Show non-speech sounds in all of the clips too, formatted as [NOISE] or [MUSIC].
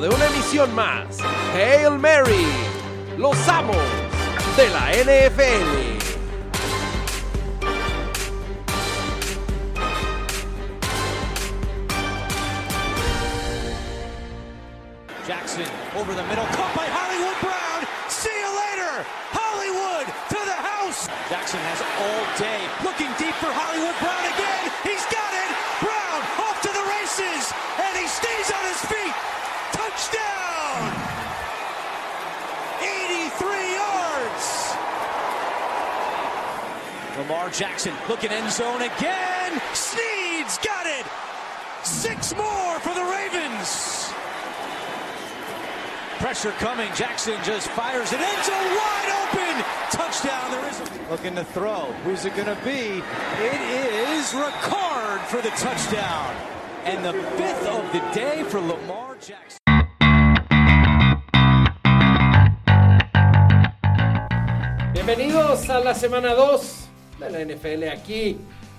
de una emisión más. Hail Mary, los amos de la NFL. Jackson over the middle, caught by Hollywood Brown. Jackson looking end zone again. Sneed's got it. Six more for the Ravens. Pressure coming. Jackson just fires it. End zone wide open. Touchdown. There is a... Looking to throw. Who's it going to be? It is Ricard for the touchdown. And the fifth of the day for Lamar Jackson. Bienvenidos a la semana 2 de la NFL aquí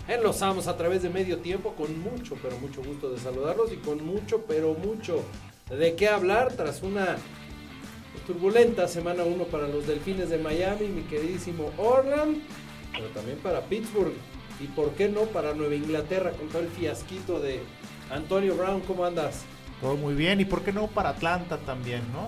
en Los Amos a través de medio tiempo con mucho, pero mucho gusto de saludarlos y con mucho, pero mucho de qué hablar tras una turbulenta semana 1 para los Delfines de Miami, mi queridísimo Orland, pero también para Pittsburgh y por qué no para Nueva Inglaterra con todo el fiasquito de Antonio Brown, ¿cómo andas? Todo muy bien, y por qué no para Atlanta también, ¿no?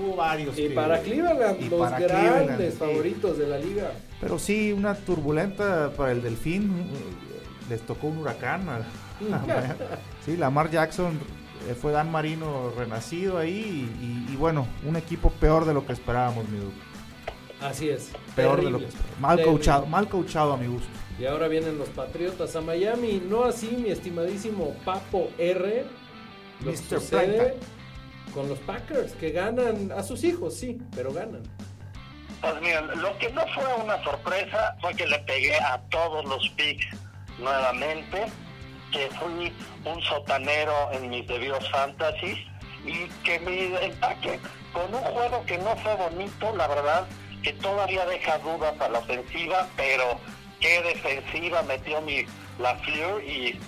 Hubo varios. Y que- para Cleveland, y los para grandes Cleveland, sí. favoritos de la liga. Pero sí, una turbulenta para el Delfín. eh, Les tocó un huracán. [LAUGHS] a- a Miami. sí, Lamar Jackson eh, fue Dan Marino renacido ahí. Y, y bueno, un equipo peor de lo que esperábamos, mi Duque. Así es. Peor de lo que esperábamos. Mal terrible. coachado, mal coachado a mi gusto. Y ahora vienen los Patriotas a Miami. No así, mi estimadísimo Papo R. Lo que Mr. sucede Primetime. con los Packers, que ganan a sus hijos, sí, pero ganan. Pues miren, lo que no fue una sorpresa fue que le pegué a todos los picks nuevamente, que fui un sotanero en mis debidos fantasies y que mi empaque con un juego que no fue bonito, la verdad, que todavía deja dudas a la ofensiva, pero qué defensiva metió mi la Fleur y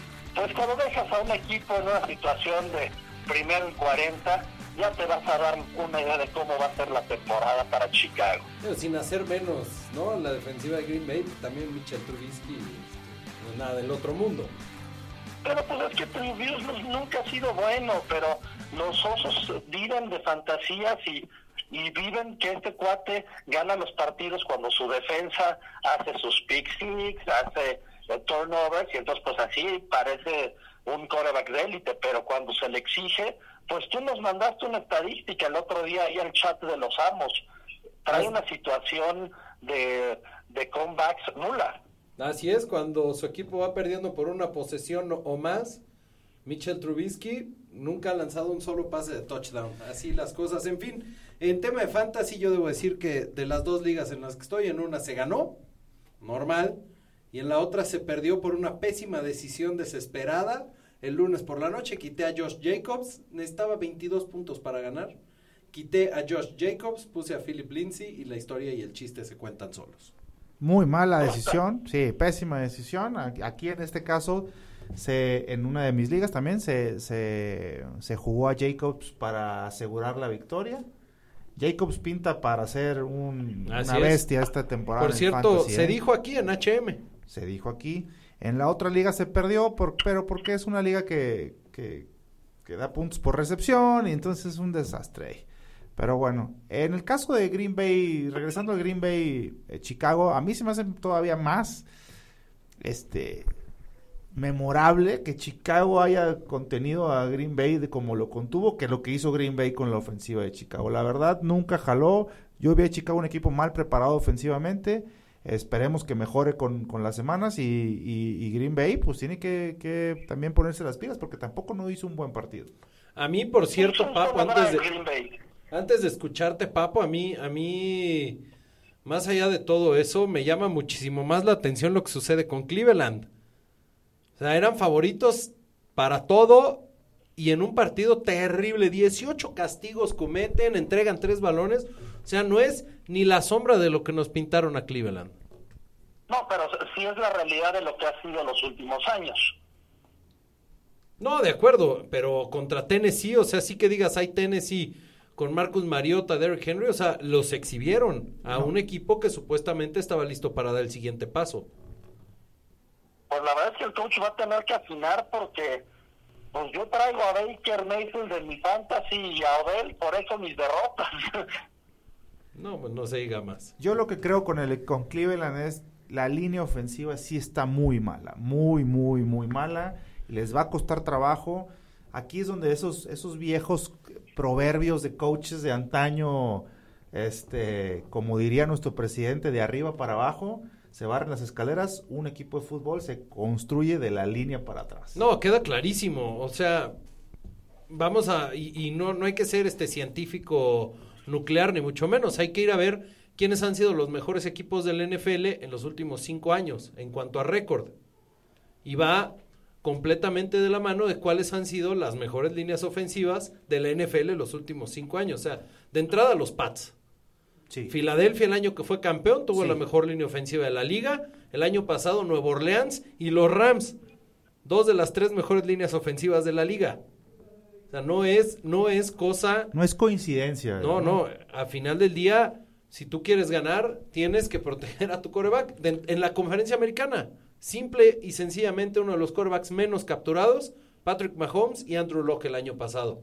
pues cuando dejas a un equipo en una situación de primero y 40, ya te vas a dar una idea de cómo va a ser la temporada para Chicago. Pero sin hacer menos, ¿no? La defensiva de Green Bay, también Mitchell Trubisky, este, no es nada del otro mundo. Pero pues es que Trubisky nunca ha sido bueno, pero los osos viven de fantasías y, y viven que este cuate gana los partidos cuando su defensa hace sus pick six, hace turnovers y entonces pues así parece un coreback de élite, pero cuando se le exige, pues tú nos mandaste una estadística el otro día ahí al chat de los amos, trae una situación de, de comebacks nula. Así es, cuando su equipo va perdiendo por una posesión o- más, Mitchell Trubisky nunca ha lanzado un solo pase de touchdown. Así las cosas. En fin, en tema de fantasy, yo debo decir que de las dos ligas en las que estoy, en una se ganó, normal, y en la otra se perdió por una pésima decisión desesperada. El lunes por la noche quité a Josh Jacobs, necesitaba 22 puntos para ganar. Quité a Josh Jacobs, puse a Philip Lindsay y la historia y el chiste se cuentan solos. Muy mala decisión, sí, pésima decisión. Aquí en este caso, se, en una de mis ligas también se, se, se jugó a Jacobs para asegurar la victoria. Jacobs pinta para ser un- una es. bestia esta temporada. Por cierto, fantasy, se ¿eh? dijo aquí en HM. Se dijo aquí. En la otra liga se perdió, por, pero porque es una liga que, que, da puntos por recepción y entonces es un desastre. Pero bueno, en el caso de Green Bay, regresando a Green Bay, eh, Chicago, a mí se me hace todavía más este memorable que Chicago haya contenido a Green Bay de como lo contuvo que lo que hizo Green Bay con la ofensiva de Chicago. La verdad, nunca jaló. Yo vi a Chicago un equipo mal preparado ofensivamente. Esperemos que mejore con, con las semanas y, y- y Green Bay pues tiene que, que también ponerse las pilas porque tampoco no hizo un buen partido. A mí, por cierto, Papo, antes de, antes de escucharte, Papo, a mí, a mí, más allá de todo eso, me llama muchísimo más la atención lo que sucede con Cleveland. O sea, eran favoritos para todo y en un partido terrible, 18 castigos cometen, entregan tres balones. O sea, no es ni la sombra de lo que nos pintaron a Cleveland. No, pero sí es la realidad de lo que ha sido los últimos años. No, de acuerdo, pero contra Tennessee, o sea, sí que digas, hay Tennessee con Marcus Mariota, Derrick Henry, o sea, los exhibieron a un equipo que supuestamente estaba listo para dar el siguiente paso. Pues la verdad es que el coach va a tener que afinar porque pues yo traigo a Baker Mayfield de mi fantasy y a Odell, por eso mis derrotas. [LAUGHS] No, pues no se diga más. Yo lo que creo con el con Cleveland es la línea ofensiva sí está muy mala, muy muy muy mala, les va a costar trabajo. Aquí es donde esos esos viejos proverbios de coaches de antaño este, como diría nuestro presidente de arriba para abajo, se barren las escaleras, un equipo de fútbol se construye de la línea para atrás. No, queda clarísimo. O sea, vamos a. Y, y, no, no hay que ser este científico nuclear, ni mucho menos. Hay que ir a ver quiénes han sido los mejores equipos del NFL en los últimos cinco años, en cuanto a récord. Y va completamente de la mano de cuáles han sido las mejores líneas ofensivas de la NFL en los últimos cinco años. O sea, de entrada los Pats. Sí. Filadelfia el año que fue campeón tuvo Sí. la mejor línea ofensiva de la liga. El año pasado Nueva Orleans y los Rams. Dos de las tres mejores líneas ofensivas de la liga. O sea, no es, no es cosa... No es coincidencia. No, no, a final del día, si tú quieres ganar, tienes que proteger a tu coreback. De- en la conferencia americana, simple y sencillamente uno de los corebacks menos capturados, Patrick Mahomes y Andrew Locke el año pasado.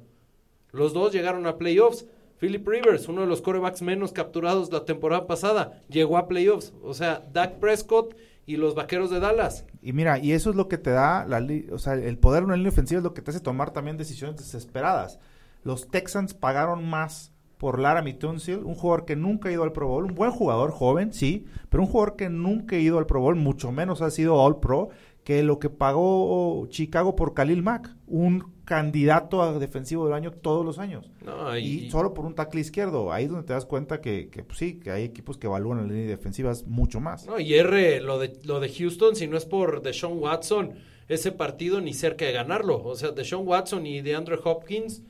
Los dos llegaron a playoffs. Philip Rivers, uno de los corebacks menos capturados la temporada pasada, llegó a playoffs. O sea, Dak Prescott y los Vaqueros de Dallas. Y mira, y eso es lo que te da, la, o sea, el poder de una línea ofensiva es lo que te hace tomar también decisiones desesperadas. Los Texans pagaron más por Laramie Tunsil, un jugador que nunca ha ido al Pro Bowl, un buen jugador, joven, sí, pero un jugador que nunca ha ido al Pro Bowl, mucho menos ha sido All Pro, que lo que pagó Chicago por Khalil Mack, un candidato a defensivo del año todos los años. No, Y, y- solo por un tackle izquierdo, ahí es donde te das cuenta que, que pues sí, que hay equipos que evalúan las líneas defensivas mucho más. No, y R, lo de, lo de Houston, si no es por Deshaun Watson, ese partido ni cerca de ganarlo. O sea, Deshaun Watson y DeAndre Hopkins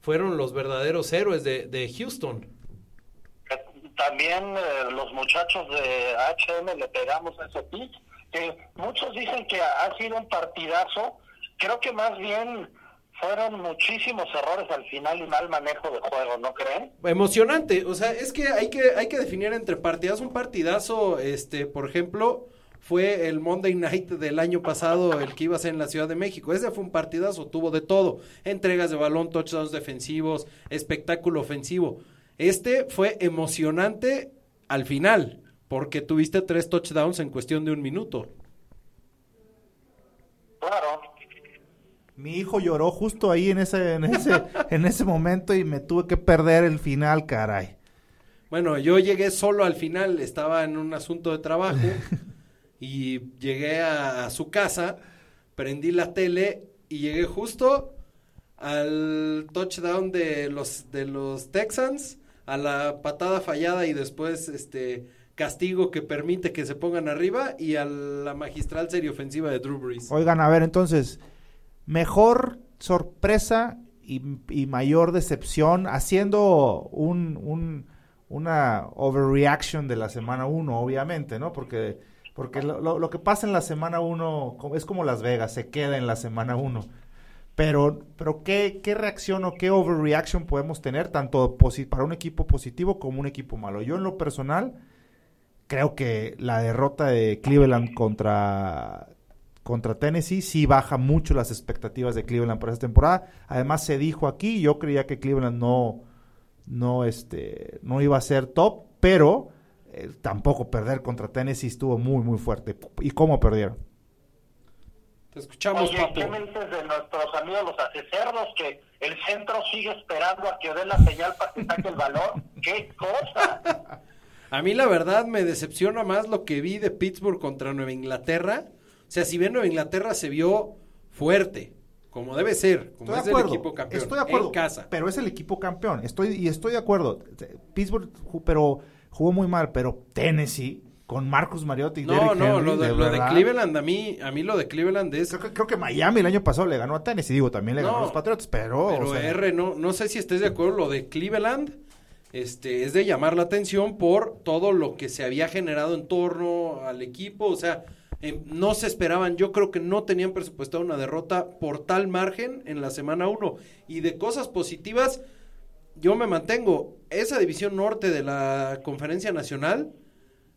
fueron los verdaderos héroes de, de Houston. También eh, los muchachos de HM le pegamos a ese pick, que muchos dicen que ha sido un partidazo, creo que más bien fueron muchísimos errores al final y mal manejo de juego, ¿no creen? Emocionante, o sea, es que hay que, hay que definir entre partidas. Un partidazo, este, por ejemplo, fue el Monday Night del año pasado, el que iba a ser en la Ciudad de México. Ese fue un partidazo, tuvo de todo. Entregas de balón, touchdowns defensivos, espectáculo ofensivo. Este fue emocionante al final, porque tuviste tres touchdowns en cuestión de un minuto. Claro. Mi hijo lloró justo ahí en ese, en ese, [LAUGHS] en ese momento y me tuve que perder el final, caray. Bueno, yo llegué solo al final, estaba en un asunto de trabajo [LAUGHS] y llegué a, a su casa, prendí la tele y llegué justo al touchdown de los de los Texans, a la patada fallada y después este castigo que permite que se pongan arriba y a la magistral serie ofensiva de Drew Brees. Oigan, a ver, entonces, mejor sorpresa y, mayor decepción haciendo un, un- una overreaction de la semana 1, obviamente, ¿no? Porque, porque lo, que pasa en la semana 1 es como Las Vegas, se queda en la semana 1. Pero, pero ¿qué, ¿qué reacción o qué overreaction podemos tener tanto para un equipo positivo como un equipo malo? Yo en lo personal creo que la derrota de Cleveland contra, contra Tennessee sí baja mucho las expectativas de Cleveland para esta temporada. Además se dijo aquí, yo creía que Cleveland no, no, este, no iba a ser top, pero eh, tampoco perder contra Tennessee estuvo muy, muy fuerte. ¿Y cómo perdieron? Te escuchamos, Oye, papu. ¿qué me dices de nuestros amigos los acecerdos que el centro sigue esperando a que dé la señal para que saque el balón? ¡Qué cosa! [LAUGHS] A mí la verdad me decepciona más lo que vi de Pittsburgh contra Nueva Inglaterra. O sea, si bien Nueva Inglaterra se vio fuerte, como debe ser, como Estoy es de el acuerdo, equipo campeón, estoy de acuerdo, en casa. pero es el equipo campeón. Estoy y estoy de acuerdo. Pittsburgh, ju- pero jugó muy mal, pero Tennessee con Marcus Mariota y No, Derrick no, Henry, lo de, de lo de. Cleveland a mí, a mí lo de Cleveland es Creo que, creo que Miami el año pasado le ganó a Tennessee, digo, también le ganó a los Patriots, pero, Pero o sea, R, no, no sé si estés de acuerdo, lo de Cleveland este, es de llamar la atención por todo lo que se había generado en torno al equipo. O sea, Eh, no se esperaban, yo creo que no tenían presupuestado una derrota por tal margen en la semana 1. Y de cosas positivas, yo me mantengo. Esa división norte de la conferencia nacional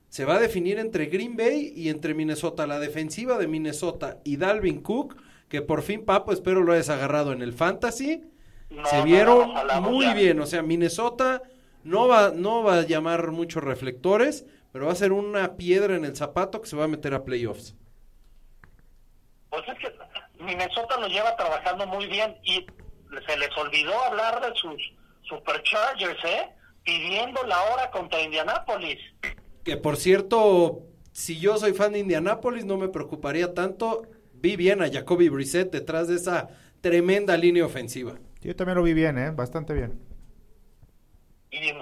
se va a definir entre Green Bay y entre Minnesota. La defensiva de Minnesota y Dalvin Cook, que por fin, Papo, espero lo hayas agarrado en el fantasy. No, se vieron no, muy ya. bien. O sea, Minnesota no va, no va a llamar muchos reflectores, pero va a ser una piedra en el zapato que se va a meter a playoffs. Pues es que Minnesota lo lleva trabajando muy bien y se les olvidó hablar de sus Superchargers, ¿eh? Pidiendo la hora contra Indianapolis. Que por cierto, si yo soy fan de Indianapolis, no me preocuparía tanto. Vi bien a Jacoby Brissett detrás de esa tremenda línea ofensiva. Yo también lo vi bien, ¿eh? Bastante bien. Y,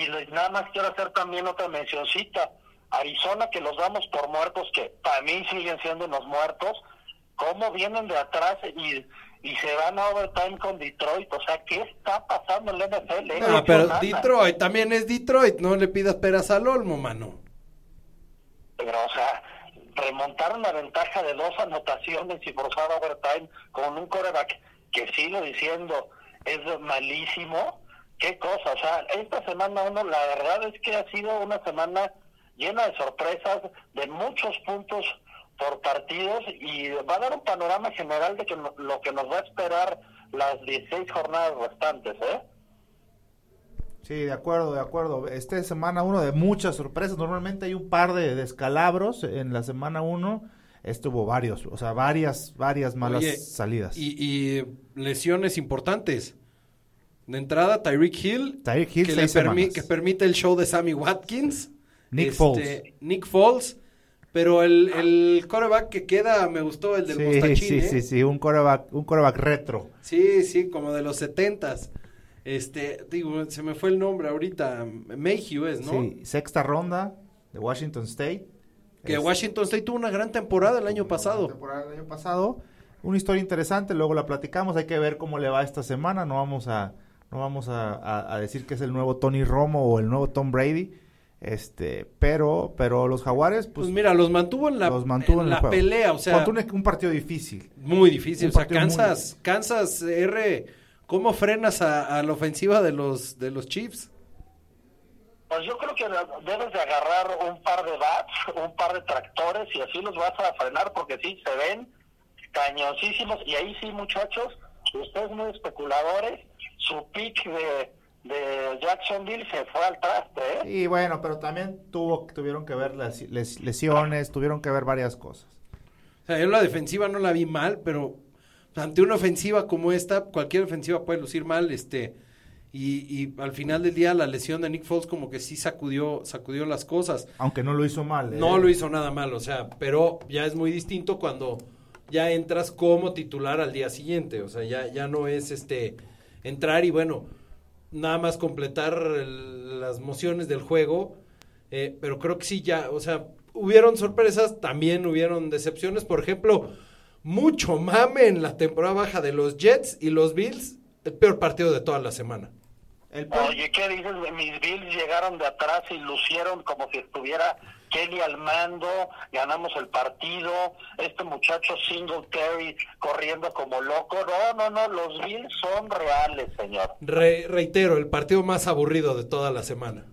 y les- nada más quiero hacer también otra mencioncita. Arizona, que los damos por muertos, que para mí siguen siendo unos muertos, cómo vienen de atrás y, y se van a overtime con Detroit. O sea, ¿qué está pasando en la NFL? eh? Ah, No pero nada. Detroit también es Detroit, no le pidas peras al olmo, mano. Pero, o sea, remontar una ventaja de dos anotaciones y forzar overtime con un coreback que sigo diciendo es malísimo. Qué cosa, o sea, esta semana uno, la verdad es que ha sido una semana llena de sorpresas, de muchos puntos por partidos y va a dar un panorama general de que no- lo que nos va a esperar las 16 jornadas restantes, ¿eh? Sí, de acuerdo, de acuerdo. Esta semana uno de muchas sorpresas. Normalmente hay un par de descalabros en la semana uno. Hubo varios, o sea, varias, varias malas Oye, salidas. Y, y lesiones importantes. De entrada, Tyreek Hill, Tyreek Hill, que, le seis permi- que permite el show de Sammy Watkins. Nick Este, Foles. Nick Foles. Pero el, el quarterback que queda, me gustó, el del Sí, Mostachín, sí, ¿eh? sí, sí, un coreback, un coreback retro. Sí, sí, como de los setentas. Este, digo, se me fue el nombre ahorita. Mayhew es, ¿no? Sí, sexta ronda de Washington State. Que Es- Washington State tuvo una gran temporada el año pasado. temporada del año pasado. Una historia interesante, luego la platicamos, hay que ver cómo le va esta semana, no vamos a no vamos a, a- a decir que es el nuevo Tony Romo o el nuevo Tom Brady, este, pero pero los Jaguares Pues pues, mira, los mantuvo en la, los mantuvo en, la pelea, o sea, un, un partido difícil. muy difícil. un O sea, partido muy Kansas, Kansas R, ¿cómo frenas a, a la ofensiva de los, de los Chiefs? Pues yo creo que debes de agarrar un par de bats, un par de tractores y así los vas a frenar porque sí, se ven cañoncísimos y ahí sí muchachos, ustedes muy especuladores, su pick de, de Jacksonville se fue al traste, ¿eh? Y bueno, pero también tuvo tuvieron que ver las les- lesiones, tuvieron que ver varias cosas. O sea, yo la defensiva no la vi mal, pero ante una ofensiva como esta, cualquier ofensiva puede lucir mal, este, y, y al final del día la lesión de Nick Foles como que sí sacudió, sacudió las cosas. Aunque no lo hizo mal. ¿eh? No lo hizo nada mal, o sea, pero ya es muy distinto cuando ya entras como titular al día siguiente, o sea, ya, ya no es este entrar y bueno, nada más completar el- las mociones del juego, eh, pero creo que sí ya, o sea, hubieron sorpresas, también hubieron decepciones, por ejemplo, mucho mame en la temporada baja de los Jets y los Bills, el peor partido de toda la semana. El peor- Oye, ¿qué dices? Mis Bills llegaron de atrás y lucieron como si estuviera Kelly al mando, ganamos el partido, este muchacho Singletary corriendo como loco. No, no, no, los Bills son reales, señor. Re- reitero, el partido más aburrido de toda la semana.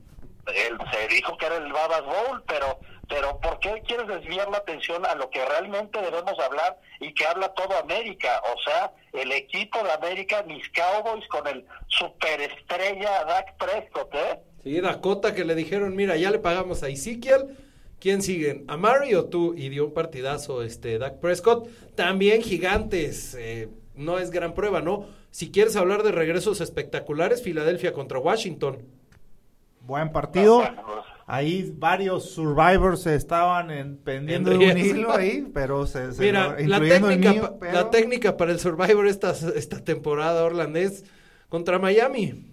Él se dijo que era el Babas Bowl, pero, pero ¿por qué quieres desviar la atención a lo que realmente debemos hablar y que habla todo América? O sea, el equipo de América, mis Cowboys con el superestrella Dak Prescott, ¿eh? Sí, Dakota que le dijeron, mira, ya le pagamos a Ezekiel. ¿Quién siguen? ¿A Mari o tú? Y dio un partidazo este Dak Prescott. También gigantes. eh, no es gran prueba, ¿no? Si quieres hablar de regresos espectaculares, Filadelfia contra Washington. Buen partido. Bueno, pues, Ahí varios survivors se estaban en, pendiendo En de un hilo ahí, pero se, se Mira, lo- la técnica, mío, pa- pero- la técnica para el Survivor esta, esta temporada, Orland, es contra Miami.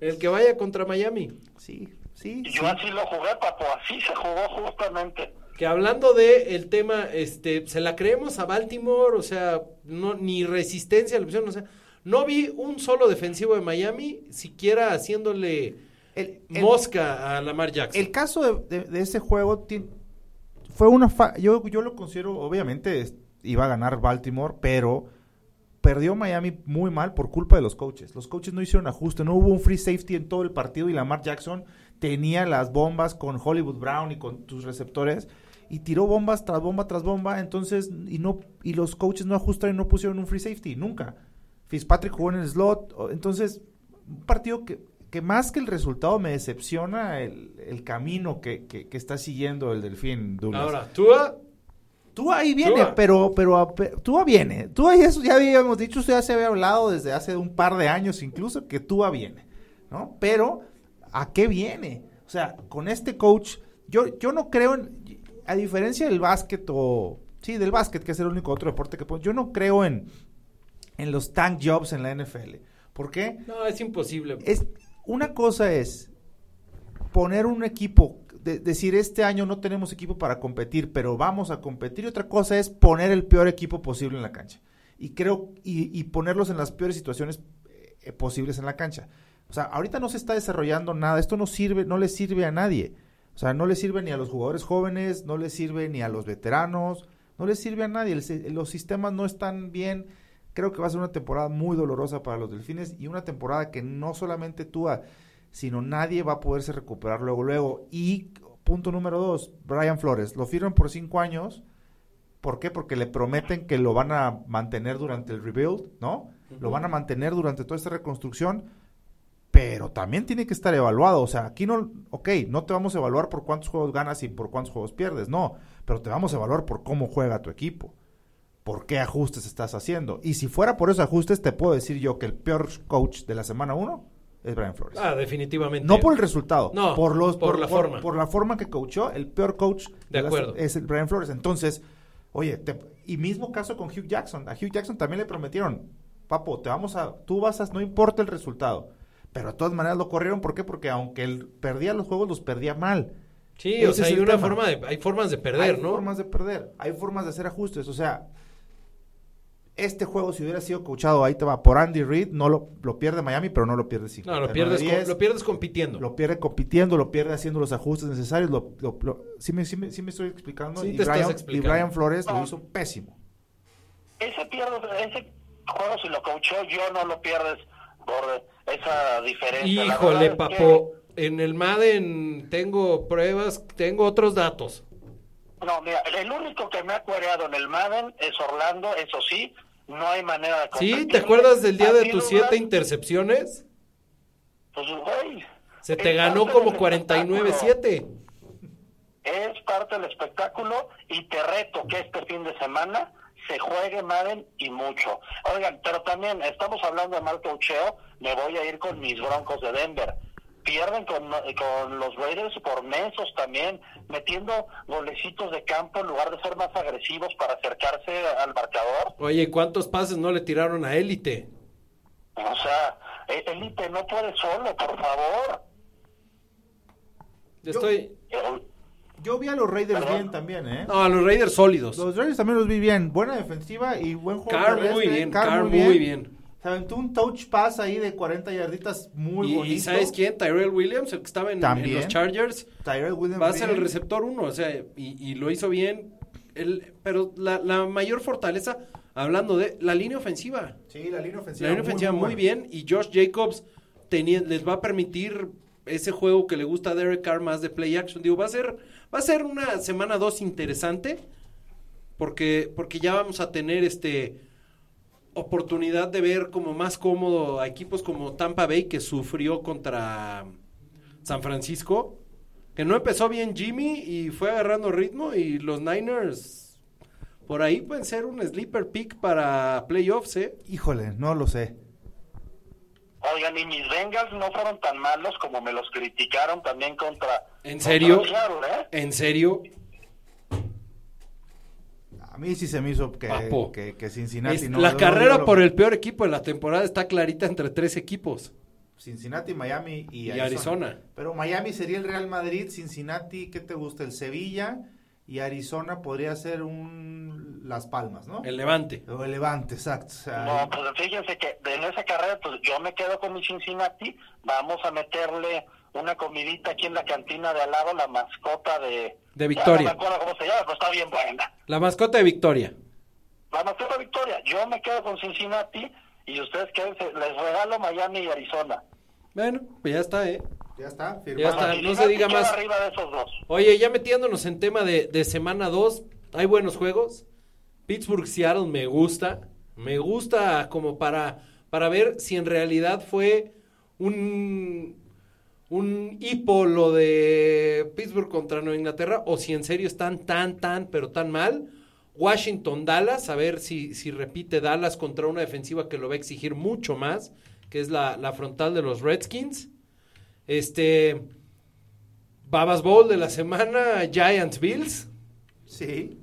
El que vaya contra Miami. Sí, sí, sí. yo así lo jugué, papo, así se jugó justamente. Que hablando de el tema, este, se la creemos a Baltimore, o sea, no, ni resistencia a la opción, o sea, no vi un solo defensivo de Miami siquiera haciéndole El, el- mosca a Lamar Jackson. el caso de, de- de ese juego, ti- fue una fa- yo yo lo considero obviamente es- iba a ganar Baltimore, pero perdió Miami muy mal por culpa de los coaches. Los coaches no hicieron ajuste, no hubo un free safety en todo el partido y Lamar Jackson tenía las bombas con Hollywood Brown y con tus receptores y tiró bombas tras bomba tras bomba, entonces y no y los coaches no ajustaron y no pusieron un free safety nunca. Fitzpatrick jugó en el slot, entonces un partido que, que más que el resultado me decepciona el, el camino que, que- que está siguiendo el Delfín Douglas. Ahora, Tua, Tú ahí viene, Tua. pero, pero, tú viene. Tú ahí eso ya habíamos dicho, ya se había hablado desde hace un par de años incluso, que Tua viene, ¿no? Pero, ¿a qué viene? O sea, con este coach, yo, yo no creo en, a diferencia del básquet o, sí, del básquet, que es el único otro deporte que puedo, yo no creo en, en los tank jobs en la NFL. ¿Por qué? no, es imposible. es una cosa es poner un equipo de- decir este año no tenemos equipo para competir pero vamos a competir y otra cosa es poner el peor equipo posible en la cancha y creo y, y ponerlos en las peores situaciones eh, posibles en la cancha o sea ahorita no se está desarrollando nada esto no sirve no le sirve a nadie o sea no le sirve ni a los jugadores jóvenes no le sirve ni a los veteranos no le sirve a nadie El los sistemas no están bien creo que va a ser una temporada muy dolorosa para los delfines y una temporada que no solamente tú sino nadie va a poderse recuperar luego, luego. Y punto número dos, Brian Flores, lo firman por cinco años. ¿Por qué? Porque le prometen que lo van a mantener durante el rebuild, ¿no? Lo van a mantener durante toda esta reconstrucción, pero también tiene que estar evaluado. O sea, aquí no, ok, no te vamos a evaluar por cuántos juegos ganas y por cuántos juegos pierdes, no, pero te vamos a evaluar por cómo juega tu equipo. ¿Por qué ajustes estás haciendo? Y si fuera por esos ajustes, te puedo decir yo que el peor coach de la semana uno es Brian Flores. Ah, definitivamente. No por el resultado, No, por los por la forma. por la forma que coachó, el peor coach De acuerdo. es el Brian Flores. Entonces, oye, te- y mismo caso con Hugh Jackson. A Hugh Jackson también le prometieron, papo, te vamos a, tú vas a, no importa el resultado. Pero de todas maneras lo corrieron, ¿por qué? Porque aunque él perdía los juegos, los perdía mal. Sí, Ese o sea, hay una tema. forma de, hay formas de perder, hay ¿no? formas de perder, hay formas de hacer ajustes. O sea, este juego, si hubiera sido coachado, ahí te va, por Andy Reid, no lo, lo pierde Miami, pero no lo pierde 50. No, lo pierdes, con- lo pierdes compitiendo. lo pierde compitiendo, lo pierde haciendo los ajustes necesarios. Lo, lo- lo- sí, me, sí, me, sí me estoy explicando. Sí y, te estás Brian, y. Brian Flores lo Ah. hizo pésimo. ese pierde, ese juego si lo coachó yo no lo pierdes esa diferencia. Híjole, es papo. En el Madden tengo pruebas, tengo otros datos. que- no, mira, el único que me ha cuereado en el Madden es Orlando, eso sí, no hay manera de ¿Sí? ¿Te acuerdas del día de tus siete intercepciones? Pues, güey, Se te ganó como del 49-7. Es parte del espectáculo y te reto que este fin de semana se juegue Madden y mucho. Oigan, pero también estamos hablando de mal coacheo, me voy a ir con mis Broncos de Denver. Pierden con, con los Raiders por mensos también, metiendo golecitos de campo en lugar de ser más agresivos para acercarse al marcador. Oye, ¿cuántos pases no le tiraron a élite? O sea, e- Elite no puede solo, por favor. Yo estoy... Yo vi a los Raiders Perdón. bien también, ¿eh? No, a los Raiders sólidos. Los Raiders también los vi bien. Buena defensiva y buen juego. Carr muy bien, Carr Carr muy bien. Se aventó un touch pass ahí de 40 yarditas muy y, bonito. y ¿sabes quién? Tyrell Williams, el que estaba en, en los Chargers, Tyrell Williams va a ser el receptor uno, o sea, y, y lo hizo bien. El, pero la, la mayor fortaleza, hablando de la línea ofensiva. Sí, la línea ofensiva. La línea ofensiva muy, buena. bien y Josh Jacobs tenía- les va a permitir ese juego que le gusta a Derek Carr más de play action. Digo, va a ser, va a ser una semana 2 interesante porque, porque ya vamos a tener este oportunidad de ver como más cómodo a equipos como Tampa Bay que sufrió contra San Francisco, que no empezó bien Jimmy y fue agarrando ritmo y los Niners por ahí pueden ser un sleeper pick para playoffs, ¿eh? Híjole, no lo sé. Oigan, y mis Bengals no fueron tan malos como me los criticaron también contra. ¿En contra serio? Seattle, ¿eh? ¿En serio? A mí sí se me hizo que, Papo. que, que Cincinnati Es- no. la no, carrera lo- por el peor equipo de la temporada está clarita entre tres equipos. Cincinnati, Miami y, Y Arizona. Arizona. Pero Miami sería el Real Madrid, Cincinnati, ¿qué te gusta? El Sevilla y Arizona podría ser un Las Palmas, ¿no? El Levante. O el Levante, exacto. O sea, No, pues fíjense que en esa carrera, pues yo me quedo con mi Cincinnati. Vamos a meterle una comidita aquí en la cantina de al lado, la mascota de... De Victoria. Ya no me acuerdo cómo se llama, pero está bien buena. La mascota de Victoria. La mascota de Victoria. Yo me quedo con Cincinnati y ustedes quédense. Les regalo Miami y Arizona. Bueno, pues ya está, ¿eh? Ya está, Ya está, firmado. no se diga más. arriba de esos dos. Oye, ya metiéndonos en tema de, de semana 2, hay buenos juegos. Pittsburgh Seattle me gusta. Me gusta como para, para ver si en realidad fue un, un hipo lo de Pittsburgh contra Nueva Inglaterra o si en serio están tan, tan, pero tan mal. Washington Dallas, a ver si, si repite Dallas contra una defensiva que lo va a exigir mucho más, que es la, la frontal de los Redskins. Este. Babas Bowl de la semana, Giants Bills. Sí.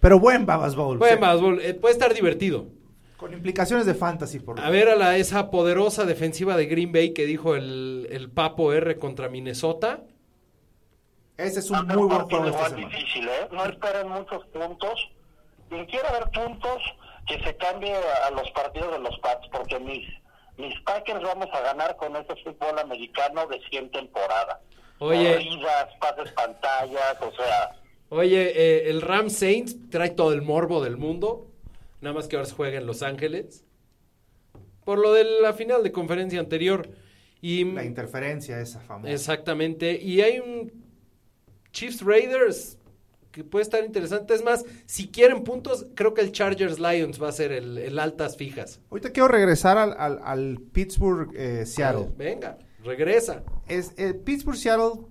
Pero buen Babas Bowl. Buen sí. Babas Bowl, eh, puede estar divertido. Con implicaciones de fantasy, por lo A ver a la, esa poderosa defensiva de Green Bay que dijo el, el Papo R contra Minnesota. Ese es a un ser muy buen partido juego esta semana. difícil, ¿eh? No esperen muchos puntos. Quien quiera ver puntos, que se cambie a los partidos de los Pats, porque mis, mis Packers vamos a ganar con ese fútbol americano de 100 temporadas. Oye. Corridas, pases pantallas, o sea... Oye, eh, el Ram Saints trae todo el morbo del mundo. Nada más que ahora se juega en Los Ángeles. Por lo de la final de conferencia anterior. Y La interferencia esa famosa. Exactamente. Y hay un Chiefs Raiders que puede estar interesante. Es más, si quieren puntos, creo que el Chargers Lions va a ser el, el altas fijas. Ahorita quiero regresar al, al, al Pittsburgh eh, Seattle. Venga, regresa. Es, eh, Pittsburgh Seattle,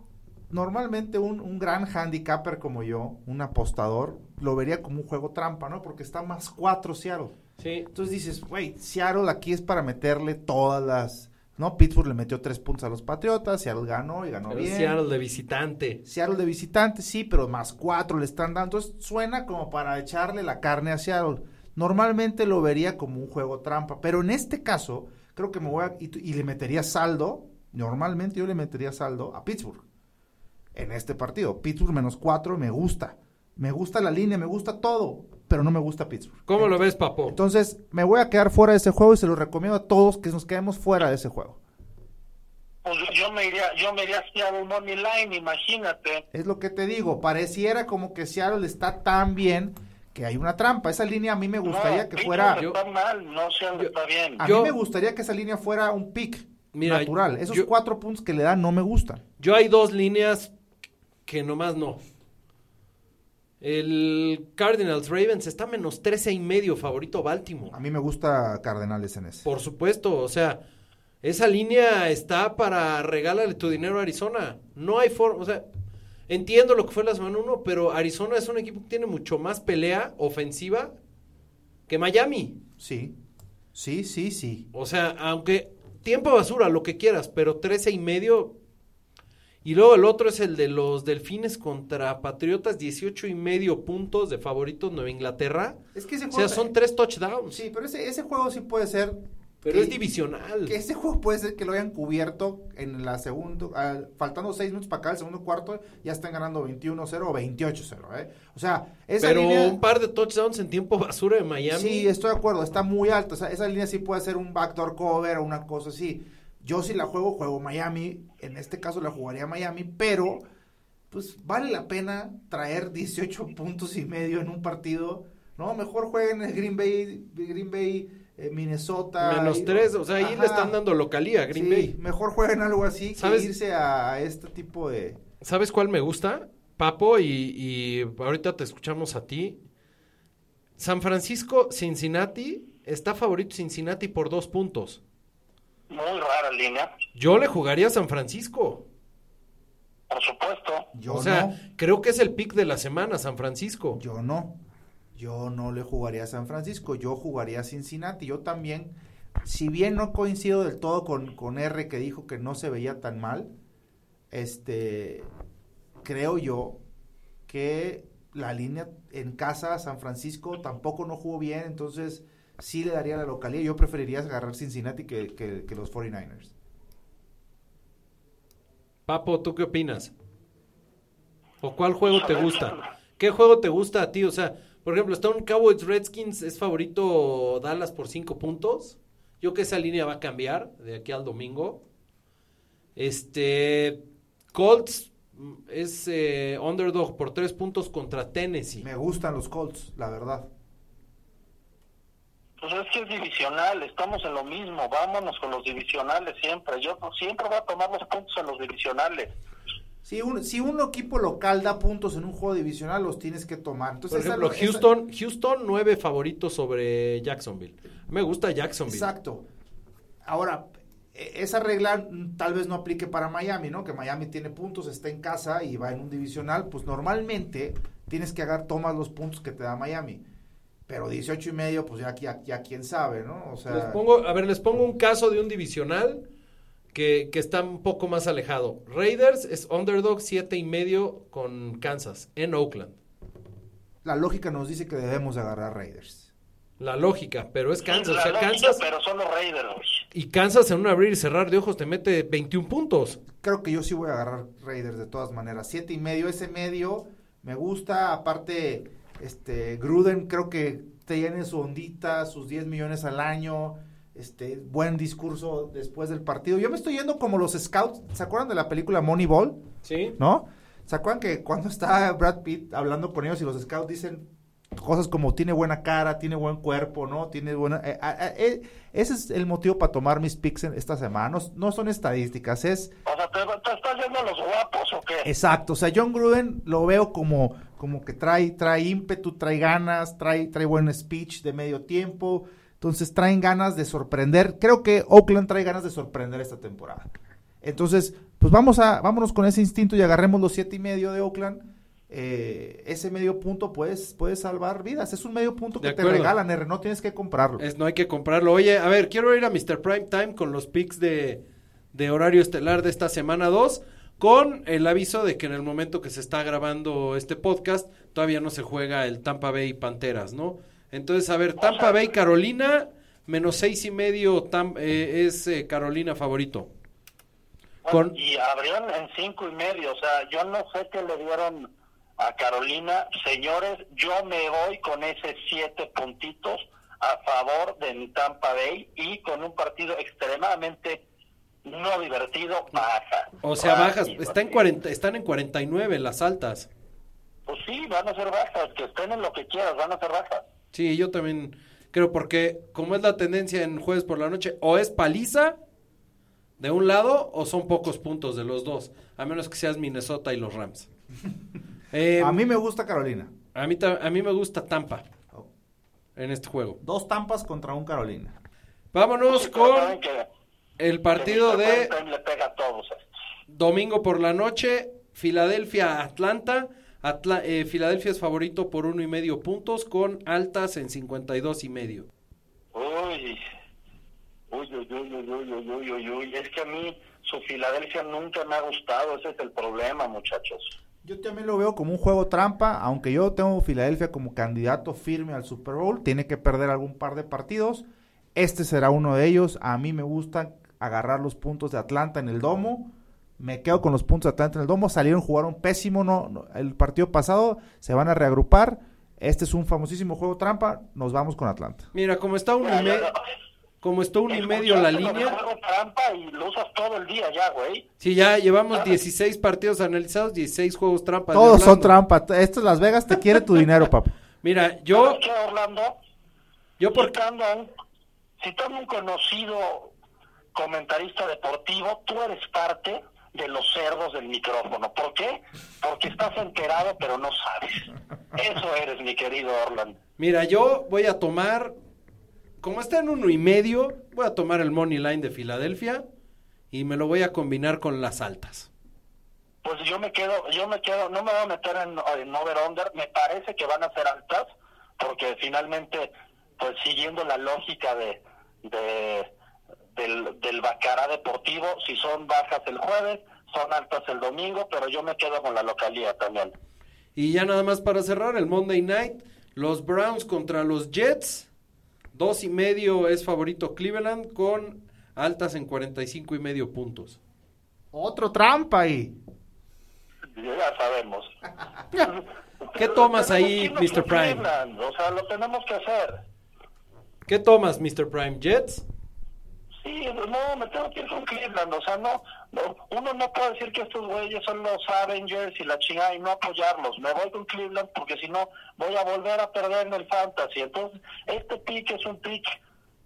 normalmente un, un gran handicapper como yo, un apostador, lo vería como un juego trampa, ¿no? Porque está más cuatro Seattle. Sí. Entonces dices, güey, Seattle aquí es para meterle todas las... ¿No? Pittsburgh le metió tres puntos a los Patriotas, Seattle ganó y ganó Pero bien. Seattle de visitante. Seattle de visitante, sí, pero más cuatro le están dando. Entonces suena como para echarle la carne a Seattle. Normalmente lo vería como un juego trampa, pero en este caso, creo que me voy a. Y, y le metería saldo. Normalmente yo le metería saldo a Pittsburgh. En este partido. Pittsburgh menos cuatro me gusta. Me gusta la línea, me gusta todo, pero no me gusta Pittsburgh. ¿Cómo lo ves, Papo? Entonces, me voy a quedar fuera de ese juego y se lo recomiendo a todos que nos quedemos fuera de ese juego. Pues yo me iría, yo me iría hacia un money line, imagínate. Es lo que te digo, pareciera como que Seattle está tan bien que hay una trampa. Esa línea a mí me gustaría no, que fuera... está mal, no sé dónde yo- está bien. A Yo- mí me gustaría que esa línea fuera un pick Mira, natural. Esos yo- cuatro puntos que le dan no me gustan. Yo hay dos líneas que nomás no. El Cardinals Ravens está menos 13 y medio favorito Baltimore. A mí me gusta Cardenales en ese. Por supuesto, o sea, esa línea está para regálale tu dinero a Arizona. No hay forma, o sea, entiendo lo que fue la semana 1, pero Arizona es un equipo que tiene mucho más pelea ofensiva que Miami. Sí, sí, sí, sí. O sea, aunque tiempo basura, lo que quieras, pero 13 y medio. Y luego el otro es el de los Delfines contra Patriotas, 18 y medio puntos de favoritos Nueva Inglaterra. Es que ese O sea, son tres touchdowns. Sí, pero ese, ese juego sí puede ser... pero que- es divisional. Que ese juego puede ser que lo hayan cubierto en la segunda, ah, faltando seis minutos para acá, el segundo cuarto, ya están ganando 21-0 o 28-0, ¿eh? O sea, esa Pero línea... un par de touchdowns en tiempo basura de Miami. Sí, estoy de acuerdo, está muy alta. O sea, esa línea sí puede ser un backdoor cover o una cosa así. Yo si la juego, juego Miami. En este caso la jugaría Miami, pero pues vale la pena traer 18 [LAUGHS] puntos y medio en un partido. No, mejor jueguen el Green Bay, Green Bay, eh, Minnesota. Menos y- tres, o sea, ahí le están dando localía a Green Sí, Bay. Mejor jueguen algo así ¿Sabes? que irse a, a este tipo de... ¿Sabes cuál me gusta? Papo, y, y ahorita te escuchamos a ti. San Francisco, Cincinnati, está favorito Cincinnati por dos puntos. Muy rara línea, Yo le jugaría a San Francisco. por supuesto. Yo o sea, no. creo que es el pick de la semana, San Francisco. Yo no. Yo no le jugaría a San Francisco, yo jugaría a Cincinnati. Yo también, si bien no coincido del todo con, con R que dijo que no se veía tan mal, este, creo yo que la línea en casa San Francisco tampoco no jugó bien, entonces sí le daría la localidad. Yo preferiría agarrar Cincinnati que, que- que los 49ers. Papo, ¿tú qué opinas? ¿O cuál juego te gusta? ¿Qué juego te gusta a ti? O sea, por ejemplo, está un Cowboys Redskins, es favorito Dallas por cinco puntos. Yo que esa línea va a cambiar de aquí al domingo. Este, Colts mm, es eh, underdog por tres puntos contra Tennessee. Me gustan los Colts, la verdad. Pues es que es divisional, estamos en lo mismo, vámonos con los divisionales siempre. Yo siempre voy a tomar los puntos en los divisionales. Si un, si un equipo local da puntos en un juego divisional, los tienes que tomar. Entonces, Por ejemplo, esa- esa- Houston, Houston nueve favoritos sobre Jacksonville. Me gusta Jacksonville. Exacto. Ahora, e- esa regla mm, tal vez no aplique para Miami, ¿no? Que Miami tiene puntos, está en casa y va en un divisional. Pues normalmente tienes que agarrar, tomas los puntos que te da Miami. Pero 18 y medio, pues ya, ya, ya quién sabe, ¿no? O sea, Les pongo, a ver, les pongo un caso de un divisional que, que está un poco más alejado. Raiders es underdog siete y medio con Kansas en Oakland. la lógica nos dice que debemos de agarrar Raiders. La lógica, pero es Kansas. La o sea, lógica, Kansas pero son los Raiders. y Kansas en un abrir y cerrar de ojos te mete 21 puntos. Creo que yo sí voy a agarrar Raiders de todas maneras. Siete y medio, ese medio me gusta. Aparte, este Gruden creo que tiene su ondita, sus 10 millones al año. Este, buen discurso después del partido. Yo me estoy yendo como los scouts. ¿Se acuerdan de la película Moneyball? ¿Sí? ¿No? ¿Se acuerdan que cuando está Brad Pitt hablando con ellos y los scouts dicen cosas como tiene buena cara, tiene buen cuerpo, ¿no? Tiene buena... eh, ah, ah, eh, ese es el motivo para tomar mis picks en esta semana. No, no son estadísticas, es... O sea, ¿te, te estás yendo a los guapos o qué? Exacto, o sea, John Gruden lo veo como, como que trae, trae ímpetu, trae ganas, trae, trae buen speech de medio tiempo, entonces traen ganas de sorprender. Creo que Oakland trae ganas de sorprender esta temporada. Entonces, pues vamos a, vámonos con ese instinto y agarremos los siete y medio de Oakland. Eh, ese medio punto puedes, puedes salvar vidas. Es un medio punto que te regalan, R, no tienes que comprarlo. Es, no hay que comprarlo. Oye, a ver, quiero ir a Mr. Prime Time con los picks de, de horario estelar de esta semana 2, con el aviso de que en el momento que se está grabando este podcast, todavía no se juega el Tampa Bay Panteras, ¿no? Entonces, a ver, Tampa Bay Carolina, menos seis y medio Tam- eh, es eh, Carolina favorito. Bueno, Con- Y abrieron en cinco y medio, o sea, yo no sé qué le dieron a Carolina. Señores, yo me voy con ese siete puntitos a favor de mi Tampa Bay y con un partido extremadamente no divertido, baja. O sea, bajas, está en sí. 40, están en 49 las altas. Pues sí, van a ser bajas, que estén en lo que quieras, van a ser bajas. Sí, yo también creo porque como es la tendencia en jueves por la noche, o es paliza de un lado o son pocos puntos de los dos, a menos que seas Minnesota y los Rams. [LAUGHS] Eh, a mí me gusta Carolina. a mí a mí me gusta Tampa en este juego. Dos tampas contra un Carolina. Vámonos con el partido de Prime Time le pega a todos estos. domingo por la noche, Filadelfia Atlanta. Atla- eh, Filadelfia es favorito por uno y medio puntos con altas en 52 y medio. Uy, uy, uy, uy, uy, uy, uy, uy, uy, uy. Es que a mí su Filadelfia nunca me ha gustado, ese es el problema, muchachos. Yo también lo veo como un juego trampa, aunque yo tengo Filadelfia como candidato firme al Super Bowl, tiene que perder algún par de partidos. Este será uno de ellos. A mí me gusta agarrar los puntos de Atlanta en el domo. Me quedo con los puntos de Atlanta en el domo. Salieron, jugaron pésimo no, no, el partido pasado. Se van a reagrupar. Este es un famosísimo juego trampa. Nos vamos con Atlanta. Mira, como está uno y, Ya, me- ya, como está uno y medio la línea, juego trampa y lo usas todo el día ya, güey. Sí, ya llevamos 16 partidos analizados, 16 juegos trampas. Todos son trampa. Esto es Las Vegas, te quiere tu dinero, papá. Mira, yo, ¿Sabes qué, Orlando? yo por, Citando a un, citando a un conocido comentarista deportivo, tú eres parte de los cerdos del micrófono. ¿Por qué? Porque estás enterado, pero no sabes. Eso eres, mi querido Orlando. mira, yo voy a tomar, como está en uno y medio, voy a tomar el money line de Filadelfia y me lo voy a combinar con las altas. Pues yo me quedo, yo me quedo, no me voy a meter en, en over-under, me parece que van a ser altas, porque finalmente, pues siguiendo la lógica de, de del, del Bacará deportivo, si son bajas el jueves, son altas el domingo, pero yo me quedo con la localidad también. Y ya nada más para cerrar, el Monday Night, los Browns contra los Jets, dos y medio es favorito Cleveland con altas en 45 y medio puntos. Otro trampa ahí. Ya sabemos. [LAUGHS] ¿Qué tomas ahí, Mr. Prime? Cleveland, O sea, lo tenemos que hacer. ¿Qué tomas, Mr. Prime? ¿Jets? Sí, no, me tengo que ir con Cleveland, o sea, no, no, uno no puede decir que estos güeyes son los Avengers y la chingada y no apoyarlos, me voy con Cleveland porque si no voy a volver a perder en el Fantasy, entonces este pick es un pick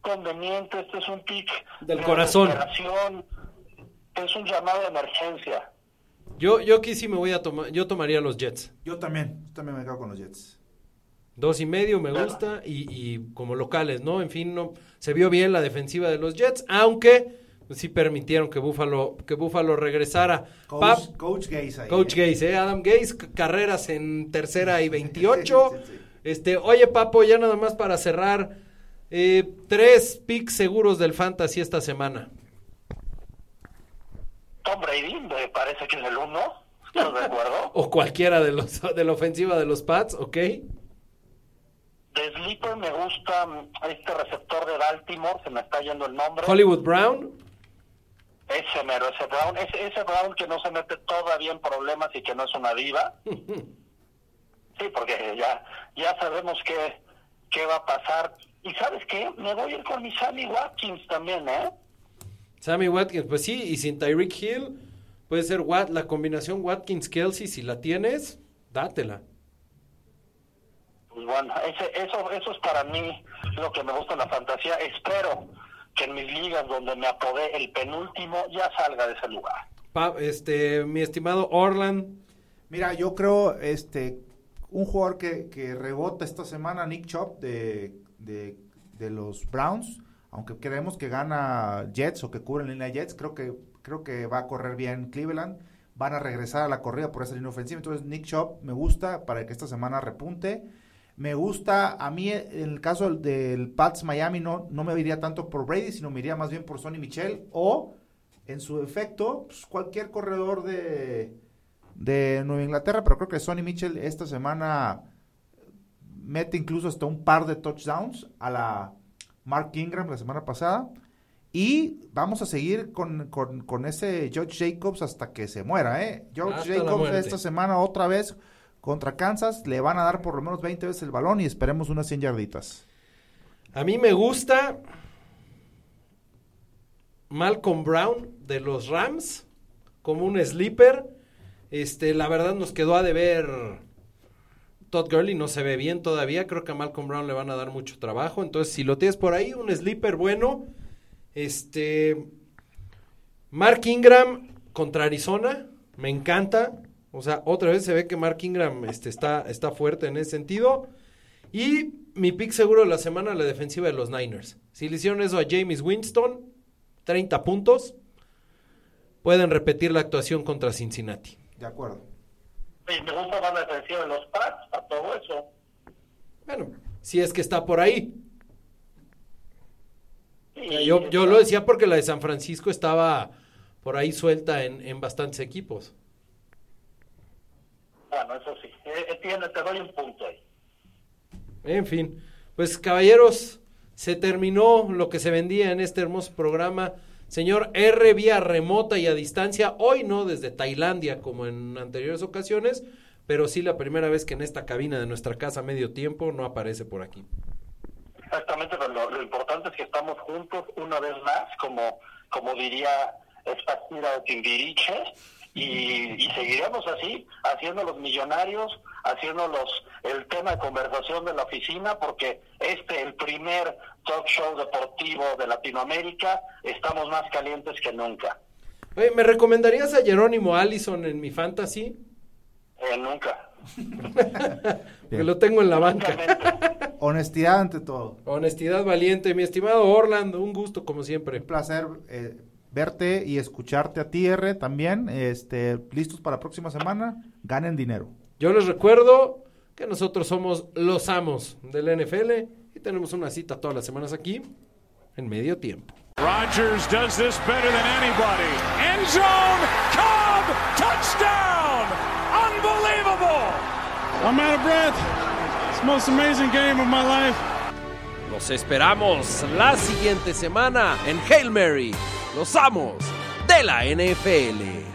conveniente, este es un pick Del de corazón. es un llamado de emergencia. Yo, yo aquí sí me voy a tomar, yo tomaría los Jets. Yo también, yo también me quedo con los Jets. Dos y medio me gusta y, y como locales, ¿no? En fin, no se vio bien la defensiva de los Jets, aunque pues, sí permitieron que Buffalo, que Buffalo regresara. Coach, Pap- Coach Gaze ahí. Coach ¿eh? Gaze, ¿eh? Adam Gaze, carreras en tercera y 28. [LAUGHS] Sí, sí, sí. Este, oye, Papo, ya nada más para cerrar, eh, tres picks seguros del Fantasy esta semana. Tom Brady me parece que es el uno, ¿estás de acuerdo? [LAUGHS] O cualquiera de los de la ofensiva de los Pats, ¿ok? De Sleeper me gusta este receptor de Baltimore, se me está yendo el nombre. Hollywood Brown, Ese mero, ese Brown, ese, ese Brown que no se mete todavía en problemas y que no es una diva. [LAUGHS] Sí, porque ya, ya sabemos qué, qué va a pasar. ¿Y sabes qué? Me voy a ir con mi Sammy Watkins también, ¿eh? Sammy Watkins, pues sí, y sin Tyreek Hill, puede ser Wat, la combinación Watkins-Kelsey, si la tienes, dátela. Pues bueno, ese, eso, eso es para mí lo que me gusta en la fantasía. Espero que en mis ligas donde me apodé el penúltimo ya salga de ese lugar. Pa- este, mi estimado Orland, Mira, yo creo, este, un jugador que, que rebota esta semana, Nick Chop de, de, de los Browns, aunque creemos que gana Jets o que cubre en línea Jets, creo que, creo que va a correr bien Cleveland, van a regresar a la corrida por esa línea ofensiva, entonces Nick Chop me gusta para que esta semana repunte. Me gusta, a mí en el caso del- del Pats Miami no, no me iría tanto por Brady, sino me iría más bien por Sonny Michel o en su efecto pues, cualquier corredor de, de Nueva Inglaterra, pero creo que Sonny Mitchell esta semana mete incluso hasta un par de touchdowns a la Mark Ingram la semana pasada. Y vamos a seguir con, con- con ese George Jacobs hasta que se muera, ¿eh? George Hasta Jacobs esta semana otra vez contra Kansas, le van a dar por lo menos 20 veces el balón y esperemos unas 100 yarditas. a mí me gusta Malcolm Brown de los Rams como un sleeper. Este, la verdad nos quedó a deber Todd Gurley, no se ve bien todavía. Creo que a Malcolm Brown le van a dar mucho trabajo. Entonces, si lo tienes por ahí, un sleeper bueno. Este. Mark Ingram contra Arizona. Me encanta. O sea, otra vez se ve que Mark Ingram este, está, está fuerte en ese sentido. Y mi pick seguro de la semana, la defensiva de los Niners. Si le hicieron eso a James Winston, 30 puntos. Pueden repetir la actuación contra Cincinnati. De acuerdo. Me gusta más la defensiva de los Pats, a todo eso. Bueno, si es que está por ahí. Y Yo, yo lo decía porque la de San Francisco estaba por ahí suelta en, en bastantes equipos. Bueno, eso sí. Eh, eh, tiene, te doy un punto ahí. En fin, pues caballeros, se terminó lo que se vendía en este hermoso programa. Señor R vía remota y a distancia, hoy no desde Tailandia como en anteriores ocasiones, pero sí la primera vez que en esta cabina de nuestra casa medio tiempo no aparece por aquí. Exactamente, pero lo, lo importante es que estamos juntos una vez más, como, como diría Espacira o Timbiriche, y, y seguiremos así, haciendo los millonarios, haciendo los, el tema de conversación de la oficina, porque este, el primer talk show deportivo de Latinoamérica, estamos más calientes que nunca. Oye, ¿me recomendarías a Jerónimo Allison en mi fantasy? Eh, nunca. [LAUGHS] Que lo tengo en la banca. Honestidad ante todo. Honestidad valiente, mi estimado Orlando, un gusto como siempre. Un placer eh, verte y escucharte a ti, R, también. Este, listos para la próxima semana. Ganen dinero. Yo les recuerdo que nosotros somos los amos del NFL y tenemos una cita todas las semanas aquí en medio tiempo. Rodgers does this better than anybody. End zone, Cobb, touchdown! Unbelievable! I'm out of breath. It's the most amazing game of my life. Los esperamos la siguiente semana en Hail Mary, los amos de la NFL.